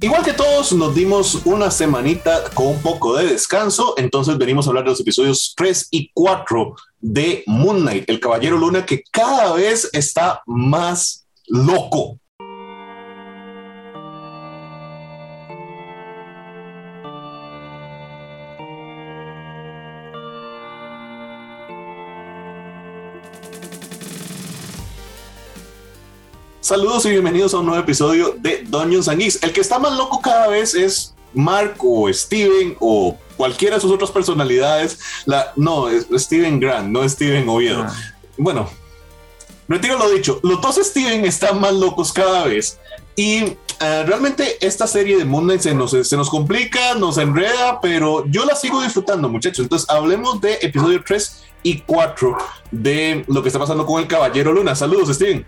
Igual que todos, nos dimos una semanita con un poco de descanso, entonces venimos a hablar de los episodios 3 y 4 de Moon Knight, el Caballero Luna, que cada vez está más loco. Saludos y bienvenidos a un nuevo episodio de Dungeons and Geeks. El que está más loco cada vez es Mark o Steven o cualquiera de sus otras personalidades. La, no, es Steven Grant, no Steven Oviedo. Ah. Bueno, retiro lo dicho. Los dos Steven están más locos cada vez. Y eh, realmente esta serie de Moon Knight se nos, se nos complica, nos enreda, pero yo la sigo disfrutando, muchachos. Entonces, hablemos de episodio 3 y 4 de lo que está pasando con el Caballero Luna. Saludos, Steven.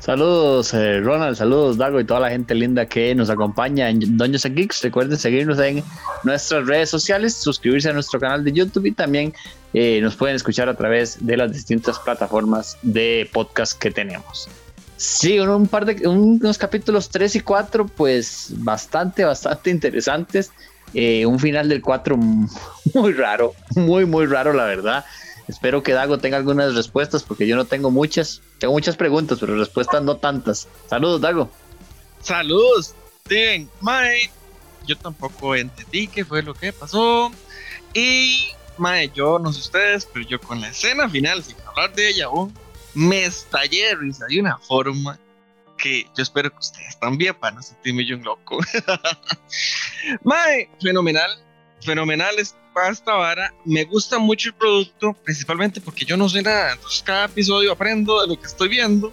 Saludos eh, Ronald, saludos Dago y toda la gente linda que nos acompaña en Doños and Geeks. Recuerden seguirnos en nuestras redes sociales, suscribirse a nuestro canal de YouTube y también eh, nos pueden escuchar a través de las distintas plataformas de podcast que tenemos. Sí, un, par de unos capítulos 3 y 4, pues bastante, bastante interesantes. Eh, un final del 4 muy raro, muy, muy raro, la verdad. Espero que Dago tenga algunas respuestas porque yo no tengo muchas. Tengo muchas preguntas, pero respuestas no tantas. Saludos, Dago. Saludos, Steven. Mae, yo tampoco entendí qué fue lo que pasó. Y, Mae, yo no sé ustedes, pero yo con la escena final, sin hablar de ella aún, me estallé de risa de una forma que yo espero que ustedes también para no sentirme yo un loco. Mae, fenomenal, fenomenal esta vara. Me gusta mucho el producto, principalmente porque yo no sé nada. Entonces, cada episodio aprendo de lo que estoy viendo.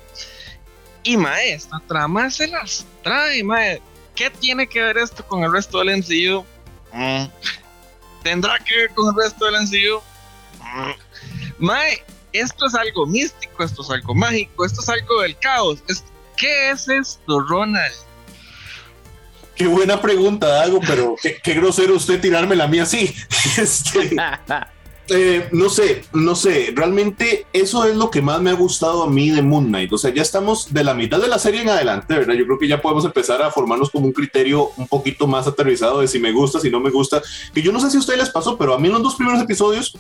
Y mae, esta trama se las trae, mae. ¿Qué tiene que ver esto con el resto del MCU? Mm. ¿Tendrá que ver con el resto del MCU? Mm. Mae, esto es algo místico, esto es algo mágico, esto es algo del caos. ¿Qué es esto, Ronald? Qué buena pregunta, algo, pero qué, grosero usted tirarme la mía así. Este, eh, no sé, no sé, realmente eso es lo que más me ha gustado a mí de Moon Knight. O sea, ya estamos de la mitad de la serie en adelante, ¿verdad? Yo creo que ya podemos empezar a formarnos como un criterio un poquito más aterrizado de si me gusta, si no me gusta. Que yo no sé si a ustedes les pasó, pero a mí en los dos primeros episodios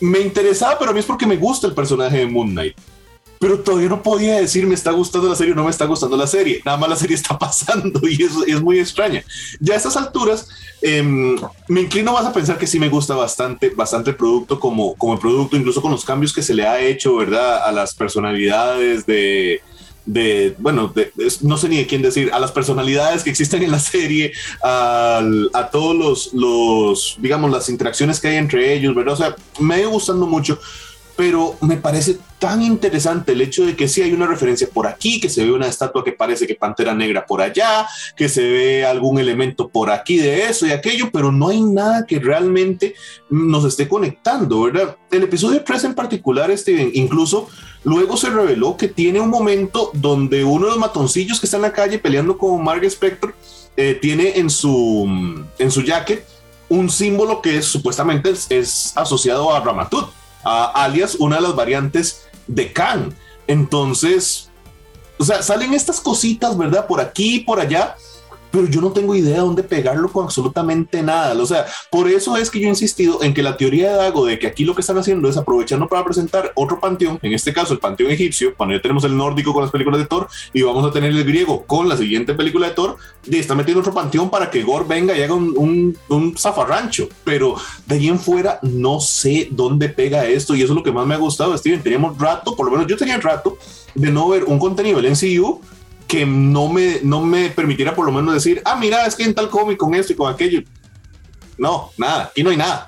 me interesaba, pero a mí es porque me gusta el personaje de Moon Knight pero todavía no podía decir me está gustando la serie o no me está gustando la serie. Nada más la serie está pasando y eso es muy extraña. Ya a estas alturas em, me inclino más a pensar que sí me gusta bastante, bastante el producto como, como el producto, incluso con los cambios que se le ha hecho, ¿verdad? A las personalidades de, de bueno, no sé ni de quién decir, a las personalidades que existen en la serie, a, a todos los, los, digamos, las interacciones que hay entre ellos, ¿verdad? O sea, me ha ido gustando mucho pero me parece tan interesante el hecho de que sí hay una referencia por aquí, que se ve una estatua que parece que Pantera Negra por allá, que se ve algún elemento por aquí de eso y aquello, pero no hay nada que realmente nos esté conectando, ¿verdad? El episodio 3 en particular, Steven, incluso luego se reveló que tiene un momento donde uno de los matoncillos que está en la calle peleando con Mark Spector eh, tiene en su, en su jacket un símbolo que supuestamente es, es asociado a Ramatut alias una de las variantes de Khan. Entonces, o sea, salen estas cositas, ¿verdad? Por aquí y por allá, pero yo no tengo idea de dónde pegarlo con absolutamente nada. O sea, por eso es que yo he insistido en que la teoría de Dago de que aquí lo que están haciendo es aprovechando para presentar otro panteón, en este caso el panteón egipcio, cuando ya tenemos el nórdico con las películas de Thor y vamos a tener el griego con la siguiente película de Thor, y está metiendo otro panteón para que Gore venga y haga un, un, zafarrancho. Pero de ahí en fuera no sé dónde pega esto y eso es lo que más me ha gustado, Steven. Teníamos rato, por lo menos yo tenía rato de no ver un contenido del MCU que no me, no me permitiera por lo menos decir, ah, mira, es que en tal cómic con esto y con aquello. No, nada, aquí no hay nada.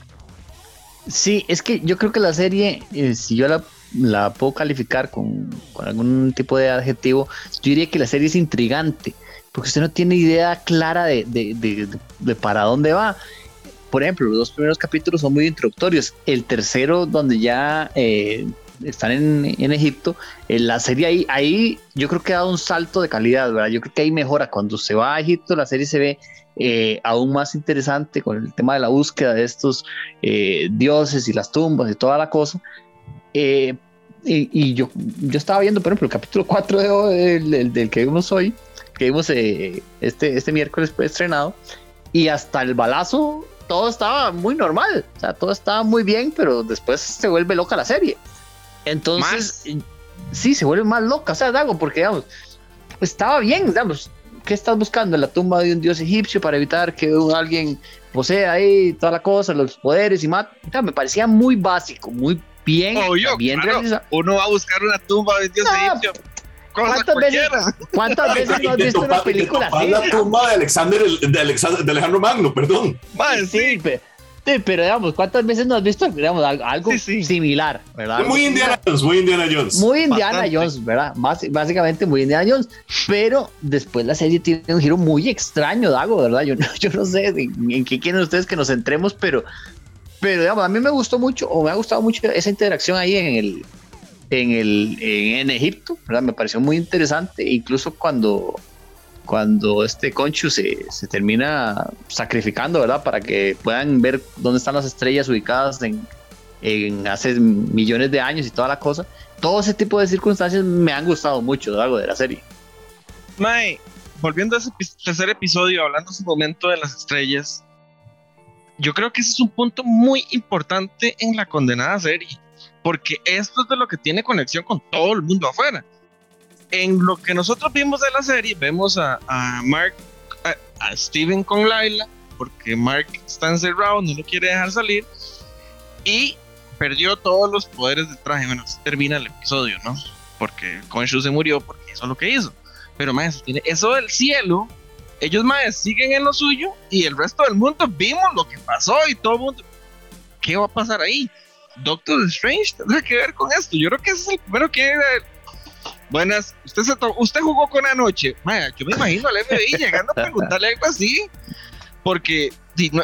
Sí, es que yo creo que la serie, eh, si yo la, la puedo calificar con, con, algún tipo de adjetivo, yo diría que la serie es intrigante, porque usted no tiene idea clara de, de, de, para dónde va. Por ejemplo, los dos primeros capítulos son muy introductorios. El tercero, donde ya eh, están en, en Egipto, en eh, la serie ahí, yo creo que ha dado un salto de calidad, ¿verdad? Yo creo que ahí mejora. Cuando se va a Egipto, la serie se ve eh, aún más interesante con el tema de la búsqueda de estos eh, dioses y las tumbas y toda la cosa. y, yo, yo estaba viendo, por ejemplo, el capítulo 4 del, del, que vimos hoy, que vimos este, este miércoles estrenado, y hasta el balazo todo estaba muy normal, o sea, todo estaba muy bien, pero después se vuelve loca la serie. Entonces, sí, se vuelve más loca, o sea, Dago, porque digamos, estaba bien, digamos, ¿qué estás buscando? En la tumba de un dios egipcio para evitar que alguien posea ahí toda la cosa, los poderes y mata. me parecía muy básico, muy bien, bien realizado. Uno va a buscar una tumba de un dios egipcio. ¿Cuántas veces, ¿Cuántas veces no has visto una película así? La tumba de Alexander, de, Alexander, de Alejandro Magno, perdón. sí, sí, Sí, pero digamos, ¿cuántas veces no has visto digamos, algo similar? ¿verdad? Muy Indiana Jones, muy Indiana Jones. Muy Indiana Jones, ¿verdad? básicamente muy Indiana Jones, pero después la serie tiene un giro muy extraño, Dago, ¿verdad? Yo, yo no sé en, qué quieren ustedes que nos centremos, pero, pero digamos, a mí me gustó mucho, o me ha gustado mucho esa interacción ahí en el, en, el, en Egipto, ¿verdad? Me pareció muy interesante, incluso cuando cuando este Conchu se, se, termina sacrificando, ¿verdad? Para que puedan ver dónde están las estrellas ubicadas en, en, hace millones de años y toda la cosa. Todo ese tipo de circunstancias me han gustado mucho, algo de la serie. Mae, volviendo a ese tercer episodio, hablando ese momento de las estrellas, yo creo que ese es un punto muy importante en la condenada serie, porque esto es de lo que tiene conexión con todo el mundo afuera en lo que nosotros vimos de la serie, vemos a, Mark, a, Steven con Laila, porque Mark está encerrado, no lo quiere dejar salir, y perdió todos los poderes del traje. Bueno, termina el episodio, ¿no? Porque Khonshu se murió porque hizo lo que hizo. Pero más, tiene eso del cielo. Ellos más siguen en lo suyo y el resto del mundo vimos lo que pasó y todo el mundo. ¿Qué va a pasar ahí? Doctor Strange tendrá que ver con esto. Yo creo que ese es el primero que Buenas, usted se usted jugó con anoche. yo me imagino al FBI llegando a preguntarle algo así, porque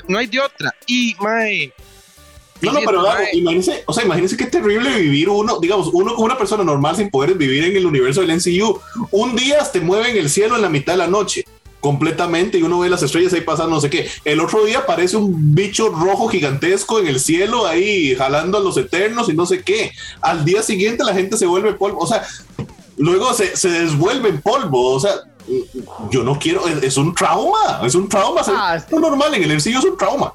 no, hay de otra. Y mae, no, no, pero imagínese, o sea, imagínese qué terrible vivir uno, digamos, uno como una persona normal sin poder vivir en el universo del NCU. Un día te mueven el cielo en la mitad de la noche, completamente, y uno ve las estrellas ahí pasando, no sé qué. El otro día aparece un bicho rojo gigantesco en el cielo ahí jalando a los eternos y no sé qué. Al día siguiente la gente se vuelve polvo. O sea, luego se, se devuelve en polvo. O sea, yo no quiero, es, un trauma, es un trauma. Ah, es normal en el MCU es un trauma.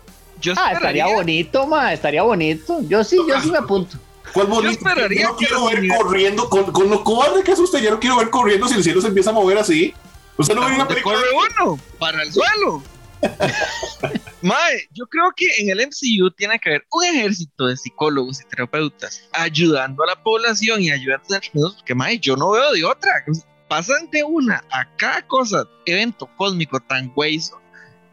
ah, estaría bonito, ma, estaría bonito. Yo sí, yo sí me apunto. ¿Cuál bonito? Yo, esperaría no quiero ver corriendo, con, con, lo cobarde que es usted, yo no quiero ver corriendo si el cielo se empieza a mover así. Usted no ve una película. Corre uno para el suelo. Mae, yo creo que en el MCU tiene que haber un ejército de psicólogos y terapeutas ayudando a la población y ayudando a los porque Mae, yo no veo de otra. Pasan de una a cada cosa, evento cósmico tan hueso,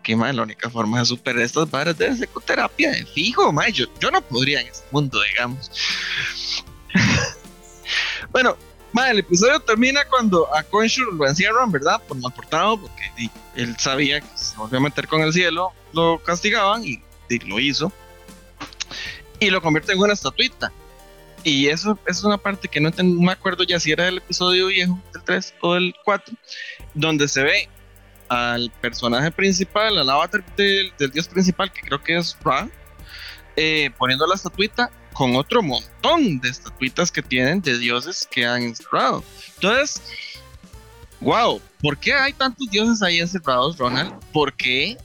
que mae, la única forma de superar estas barras debe ser con terapia de fijo, mae. Yo, yo no podría en este mundo, digamos. bueno, el episodio termina cuando a Khonshu lo encierran, ¿verdad? Por mal portado, porque él sabía que volvió a meter con el cielo, lo castigaban y, lo hizo. Y lo convierte en una estatuita. Y eso, es una parte que no, me acuerdo ya si era del episodio viejo, del 3 o del 4, donde se ve al personaje principal, al avatar del, dios principal, que creo que es Ra, eh, poniendo la estatuita con otro montón de estatuitas que tienen de dioses que han encerrado. Entonces, wow, ¿por qué hay tantos dioses ahí encerrados, Ronald? ¿Por qué?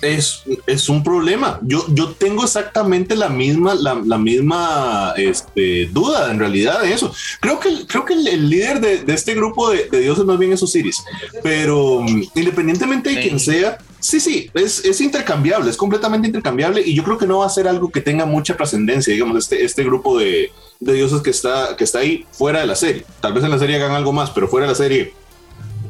Es, es un problema. Yo, yo tengo exactamente la misma, la, misma este, duda en realidad de eso. Creo que, creo que el, líder de, este grupo de, dioses más bien es Osiris, pero mm, independientemente de quien sea, Sí, sí, es, es, intercambiable, es completamente intercambiable y yo creo que no va a ser algo que tenga mucha trascendencia, digamos, este, este grupo de, de, dioses que está, que está ahí fuera de la serie. Tal vez en la serie hagan algo más, pero fuera de la serie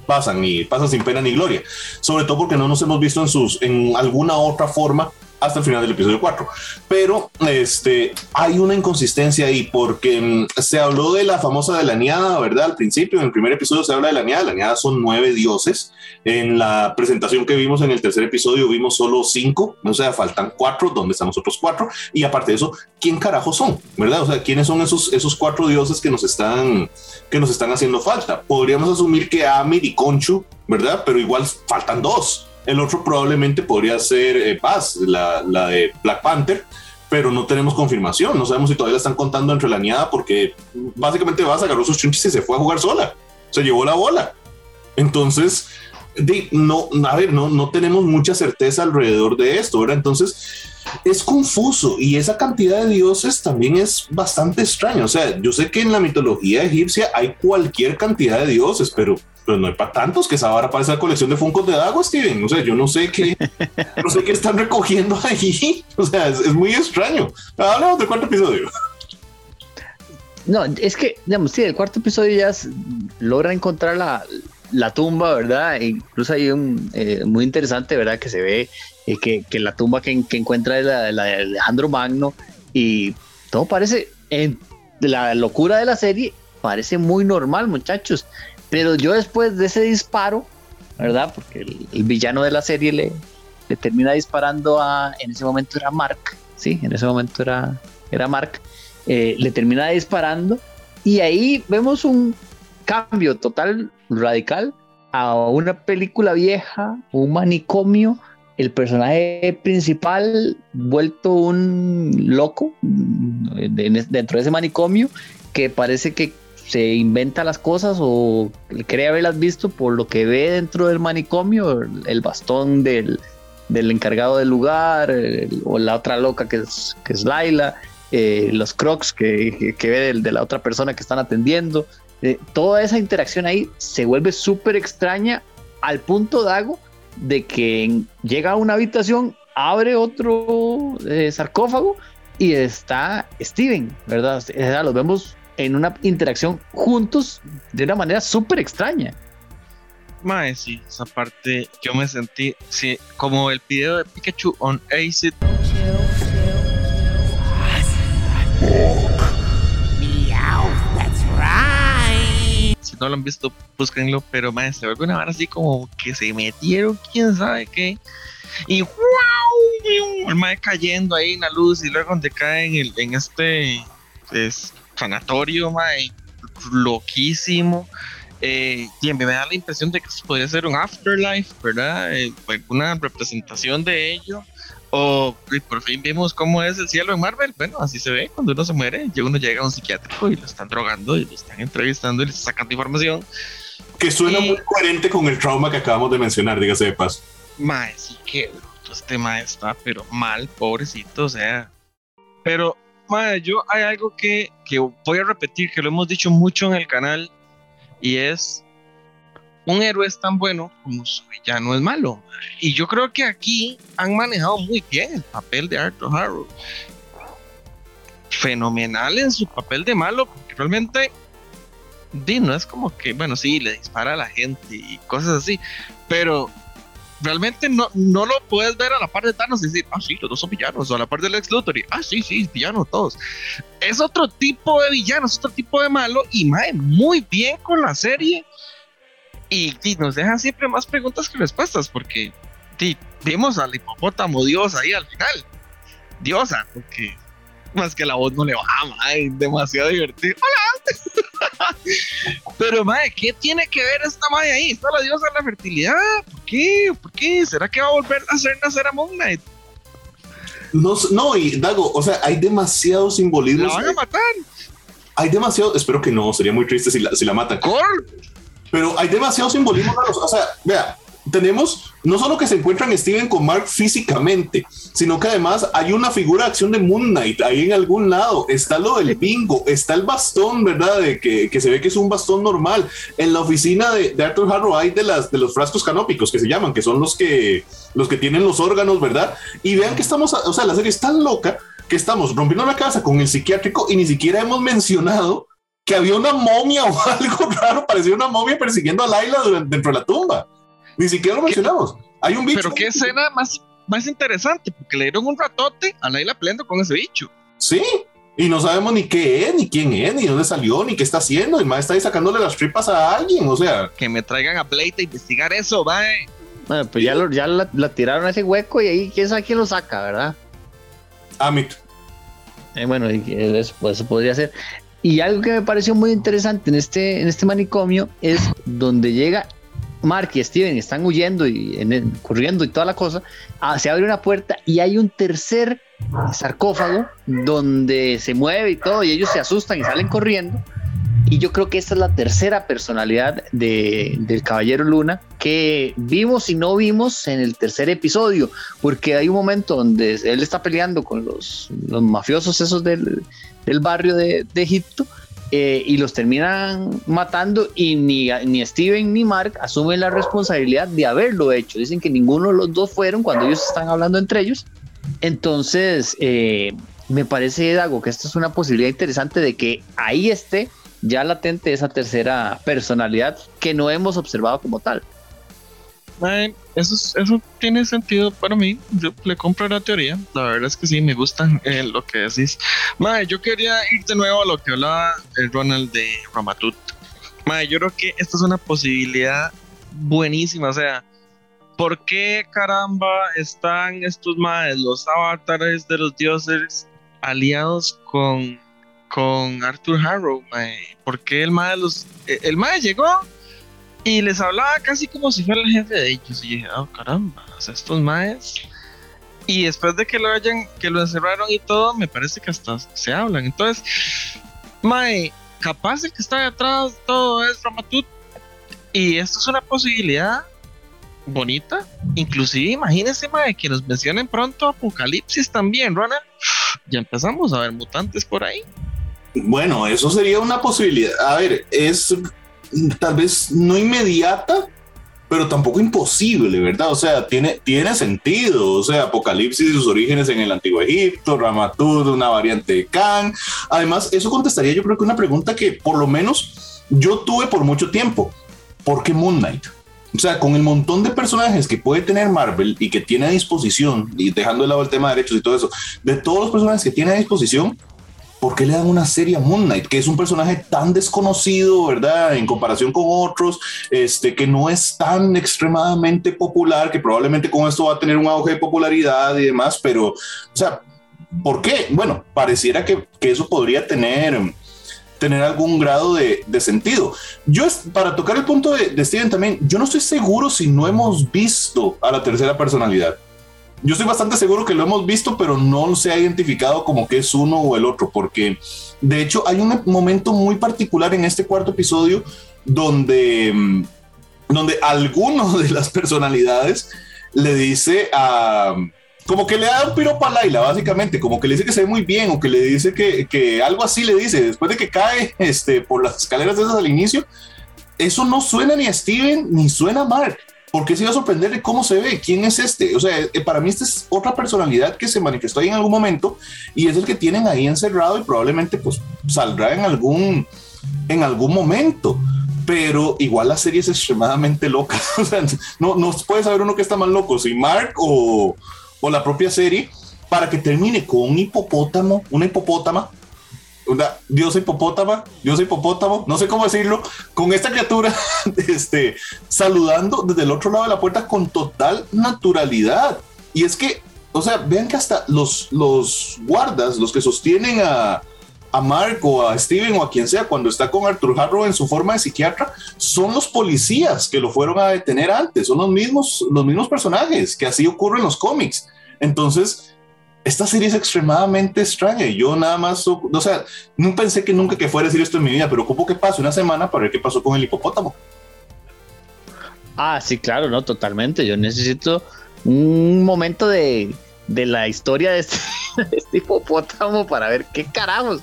pasan y pasan sin pena ni gloria. Sobre todo porque no nos hemos visto en, sus, en alguna otra forma hasta el final del episodio 4. Pero este, hay una inconsistencia ahí porque mm, se habló de la famosa de la niada, ¿verdad? Al principio, en el primer episodio se habla de la niada. La niada son nueve dioses. En la presentación que vimos en el tercer episodio vimos solo cinco, o sea, faltan cuatro, ¿dónde están los otros cuatro? Y aparte de eso, ¿quién carajo son? ¿Verdad? O sea, ¿quiénes son esos, esos cuatro dioses que nos están, que nos están haciendo falta? Podríamos asumir que Amir y Conchu, ¿verdad? Pero igual faltan dos. El otro probablemente podría ser eh, Paz, la, la, de Black Panther, pero no tenemos confirmación. No sabemos si todavía la están contando entre la niada porque básicamente Paz agarró sus chunches y se fue a jugar sola. Se llevó la bola. Entonces, no, a ver, no, no tenemos mucha certeza alrededor de esto, ¿verdad? Entonces, es confuso y esa cantidad de dioses también es bastante extraño. O sea, yo sé que en la mitología egipcia hay cualquier cantidad de dioses, pero, pero no hay para tantos que vara para esa colección de Funkos de agua, Steven. O sea, yo no sé qué, no sé qué están recogiendo ahí. O sea, es, muy extraño. Hablamos del cuarto episodio. No, es que, digamos, sí, el cuarto episodio ya logra encontrar la, la tumba, ¿verdad? E incluso hay un eh, muy interesante, ¿verdad? Que se ve eh, que, la tumba que, que encuentra es la, de Alejandro Magno y todo parece, en la locura de la serie, parece muy normal, muchachos. Pero yo después de ese disparo, ¿verdad? Porque el, villano de la serie le, termina disparando a, en ese momento era Mark, sí, en ese momento era, era Mark, eh, le termina disparando y ahí vemos un cambio total radical a una película vieja, un manicomio, el personaje principal vuelto un loco dentro de ese manicomio que parece que se inventa las cosas o cree haberlas visto por lo que ve dentro del manicomio, el bastón del, encargado del lugar o la otra loca que es, que es Laila, eh, los crocs que, que ve de la otra persona que están atendiendo. Eh, toda esa interacción ahí se vuelve súper extraña al punto Dago de que llega a una habitación, abre otro eh, sarcófago y está Steven, ¿verdad? Los vemos en una interacción juntos de una manera súper extraña. Mae, sí, esa parte yo me sentí, sí, como el video de Pikachu on Acid. no lo han visto, búsquenlo, pero más se vuelve una vara así como que se metieron, quién sabe qué. Y wow, el mae cayendo ahí en la luz y luego donde cae en, el, en este es, sanatorio, mae, loquísimo. Eh, y a mí me da la impresión de que podría ser un afterlife, ¿verdad? Eh, una representación de ello. O por fin vimos cómo es el cielo en Marvel. Bueno, así se ve cuando uno se muere. Y uno llega a un psiquiátrico y lo están drogando y lo están entrevistando y le están sacando información. Que suena muy coherente con el trauma que acabamos de mencionar, dígase de paso. Mae, sí que este mae está, pero mal, pobrecito, o sea. Pero, yo hay algo que, que voy a repetir, que lo hemos dicho mucho en el canal, y es un héroe es tan bueno como su villano es malo. Y yo creo que aquí han manejado muy bien el papel de Arthur Harrow. Fenomenal en su papel de malo, porque realmente no es como que, bueno, sí, le dispara a la gente y cosas así, pero realmente no, no lo puedes ver a la par de Thanos y decir, ah, sí, los dos son villanos, o a la par del ex Luthor y, ah, sí, sí, villanos todos. Es otro tipo de villano, es otro tipo de malo, y mae, muy bien con la serie y, nos dejan siempre más preguntas que respuestas, porque vimos al hipopótamo Dios ahí al final. Diosa, porque más que la voz no le baja, mae, demasiado divertido. ¡Hola! Pero, mae, ¿qué tiene que ver esta madre ahí? Está la diosa de la fertilidad. ¿Por qué? ¿Por qué? ¿Será que va a volver a hacer nacer a Moon Knight? No, no, y Dago, o sea, hay demasiado simbolismo. ¿La van a matar? Hay demasiado, espero que no, sería muy triste si la, si la matan. ¿Cor? Pero hay demasiado simbolismo. O sea, vea, tenemos no solo que se encuentran Steven con Mark físicamente, sino que además hay una figura de acción de Moon Knight ahí en algún lado. Está lo del bingo, está el bastón, ¿verdad? De que, que se ve que es un bastón normal. En la oficina de, de, Arthur Harrow hay de, las, de los frascos canópicos que se llaman, que son los que, los que tienen los órganos, ¿verdad? Y vean que estamos, o sea, la serie es tan loca que estamos rompiendo la casa con el psiquiátrico y ni siquiera hemos mencionado que había una momia o algo raro, parecía una momia persiguiendo a Laila dentro de la tumba. Ni siquiera lo mencionamos. Hay un bicho. Pero qué escena más, más interesante, porque le dieron un ratote a Laila peleando con ese bicho. Sí, y no sabemos ni qué es, ni quién es, ni dónde salió, ni qué está haciendo. Y más está ahí sacándole las tripas a alguien, o sea. Que me traigan a Blade a investigar eso, va. Bueno, pues ya, ya la, tiraron a ese hueco y ahí quién sabe quién lo saca, ¿verdad? Amit. Eh, bueno, eso, pues, eso podría ser. Y algo que me pareció muy interesante en este, en este manicomio es donde llega Mark y Steven, están huyendo y corriendo y toda la cosa. Ah, se abre una puerta y hay un tercer sarcófago donde se mueve y todo, y ellos se asustan y salen corriendo. Y yo creo que esta es la tercera personalidad de, del Caballero Luna que vimos y no vimos en el tercer episodio, porque hay un momento donde él está peleando con los, mafiosos esos del, del barrio de Egipto eh, y los terminan matando y ni, ni Steven ni Mark asumen la responsabilidad de haberlo hecho. Dicen que ninguno de los dos fueron cuando ellos están hablando entre ellos. Entonces, eh, me parece, Dago, que esta es una posibilidad interesante de que ahí esté ya latente esa tercera personalidad que no hemos observado como tal. Eso, eso tiene sentido para mí. Yo le compro la teoría. La verdad es que sí, me gusta eh, lo que decís. yo quería ir de nuevo a lo que hablaba el Ronald de Ramatut. yo creo que esta es una posibilidad buenísima. O sea, ¿por qué caramba están estos madres, los avatares de los dioses, aliados con con Arthur Harrow, porque el mae los eh, el mae llegó y les hablaba casi como si fuera el jefe de ellos y dije, oh caramba, estos maes y después de que lo hayan que lo encerraron y todo, me parece que hasta se hablan. Entonces, mae, capaz el que está detrás todo es Ramatut y esto es una posibilidad bonita. Inclusive imagínense, mae, que nos mencionen pronto Apocalipsis también, Ronald. Ya empezamos a ver mutantes por ahí. Bueno, eso sería una posibilidad. A ver, es tal vez no inmediata, pero tampoco imposible, ¿verdad? O sea, tiene, tiene sentido. O sea, Apocalipsis y sus orígenes en el Antiguo Egipto, Ramatud, una variante de Khan. Además, eso contestaría yo creo que una pregunta que por lo menos yo tuve por mucho tiempo. ¿Por qué Moon Knight? O sea, con el montón de personajes que puede tener Marvel y que tiene a disposición, y dejando de lado el tema de derechos y todo eso, de todos los personajes que tiene a disposición, ¿por qué le dan una serie a Moon Knight, que es un personaje tan desconocido, ¿verdad? En comparación con otros, este, que no es tan extremadamente popular, que probablemente con esto va a tener un auge de popularidad y demás, pero, o sea, ¿por qué? Bueno, pareciera que, que eso podría tener tener algún grado de, de, sentido. Yo, para tocar el punto de, de Steven también, yo no estoy seguro si no hemos visto a la tercera personalidad yo estoy bastante seguro que lo hemos visto, pero no se ha identificado como que es uno o el otro, porque de hecho hay un momento muy particular en este cuarto episodio donde, mm, donde alguno de las personalidades le dice a... Como que le da un piropo a Laila, básicamente, como que le dice que se ve muy bien o que le dice que, que algo así le dice, después de que cae este, por las escaleras de esas al inicio, eso no suena ni a Steven ni suena a Mark porque se iba a sorprender de cómo se ve, quién es este. O sea, eh, para mí esta es otra personalidad que se manifestó ahí en algún momento y es el que tienen ahí encerrado y probablemente pues saldrá en algún, en algún momento. Pero igual la serie es extremadamente loca. O sea, no, no puede saber uno que está más loco, si Mark o, o la propia serie, para que termine con un hipopótamo, una hipopótama una diosa hipopótama, diosa hipopótamo, no sé cómo decirlo, con esta criatura este, saludando desde el otro lado de la puerta con total naturalidad. Y es que, o sea, vean que hasta los, los guardas, los que sostienen a, a Mark o a Steven o a quien sea cuando está con Arthur Harrow en su forma de psiquiatra, son los policías que lo fueron a detener antes, son los mismos, los mismos personajes, que así ocurre en los cómics. Entonces, esta serie es extremadamente extraña yo nada más, o sea, no pensé que nunca que fuera a decir esto en mi vida, pero ocupo que pase una semana para ver qué pasó con el hipopótamo. Ah, sí, claro, no, totalmente. Yo necesito un momento de, de la historia de este, este, hipopótamo para ver qué carajos.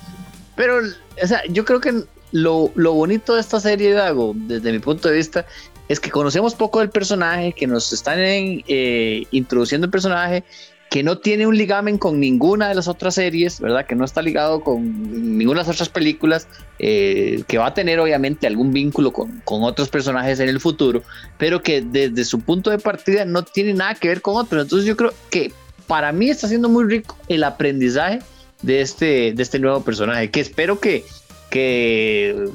Pero, o sea, yo creo que lo, lo bonito de esta serie, Dago, desde mi punto de vista, es que conocemos poco del personaje, que nos están eh, introduciendo el personaje que no tiene un ligamen con ninguna de las otras series, ¿verdad? Que no está ligado con ninguna de las otras películas, eh, que va a tener obviamente algún vínculo con, con, otros personajes en el futuro, pero que desde su punto de partida no tiene nada que ver con otros. Entonces yo creo que para mí está siendo muy rico el aprendizaje de este, de este nuevo personaje, que espero que, que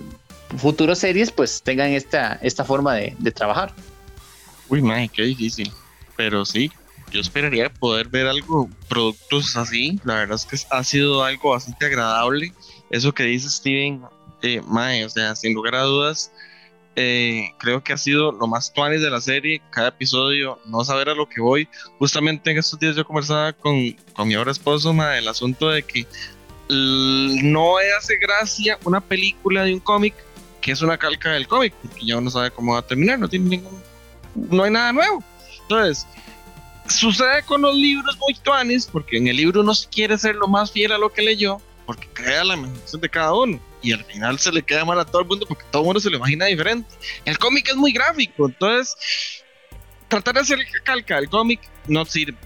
futuras series pues tengan esta, esta forma de, de trabajar. Uy, man, qué difícil. Pero sí, yo esperaría poder ver algo, productos así. La verdad es que ha sido algo bastante agradable. Eso que dice Steven, eh, Mae, o sea, sin lugar a dudas, eh, creo que ha sido lo más tuanis de la serie. Cada episodio, no saber a lo que voy. Justamente en estos días yo conversaba con, con mi ahora esposo, Mae, el asunto de que no hace gracia una película de un cómic que es una calca del cómic, porque ya uno sabe cómo va a terminar, no tiene ningún, no hay nada nuevo. Entonces, sucede con los libros muy tuanes, porque en el libro uno quiere ser lo más fiel a lo que leyó, porque crea la imaginación de cada uno, y al final se le queda mal a todo el mundo porque todo el mundo se lo imagina diferente. El cómic es muy gráfico, entonces tratar de hacer calca del cómic no sirve.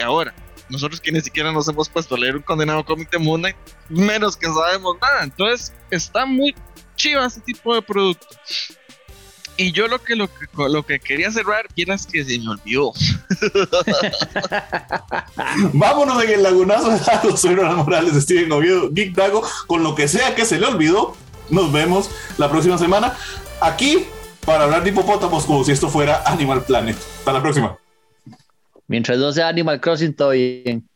Ahora, nosotros que ni siquiera nos hemos puesto a leer un condenado cómic de Moon menos que sabemos nada. Entonces, está muy chiva ese tipo de producto. Y yo lo que, lo que, lo que quería cerrar, quieras que se me olvidó. Vámonos en el lagunazo de. Soy Ronald Morales, Steven Oviedo, Geek Dago. Con lo que sea que se le olvidó, nos vemos la próxima semana aquí para hablar de hipopótamos como si esto fuera Animal Planet. Hasta la próxima. Mientras no sea Animal Crossing, todo bien.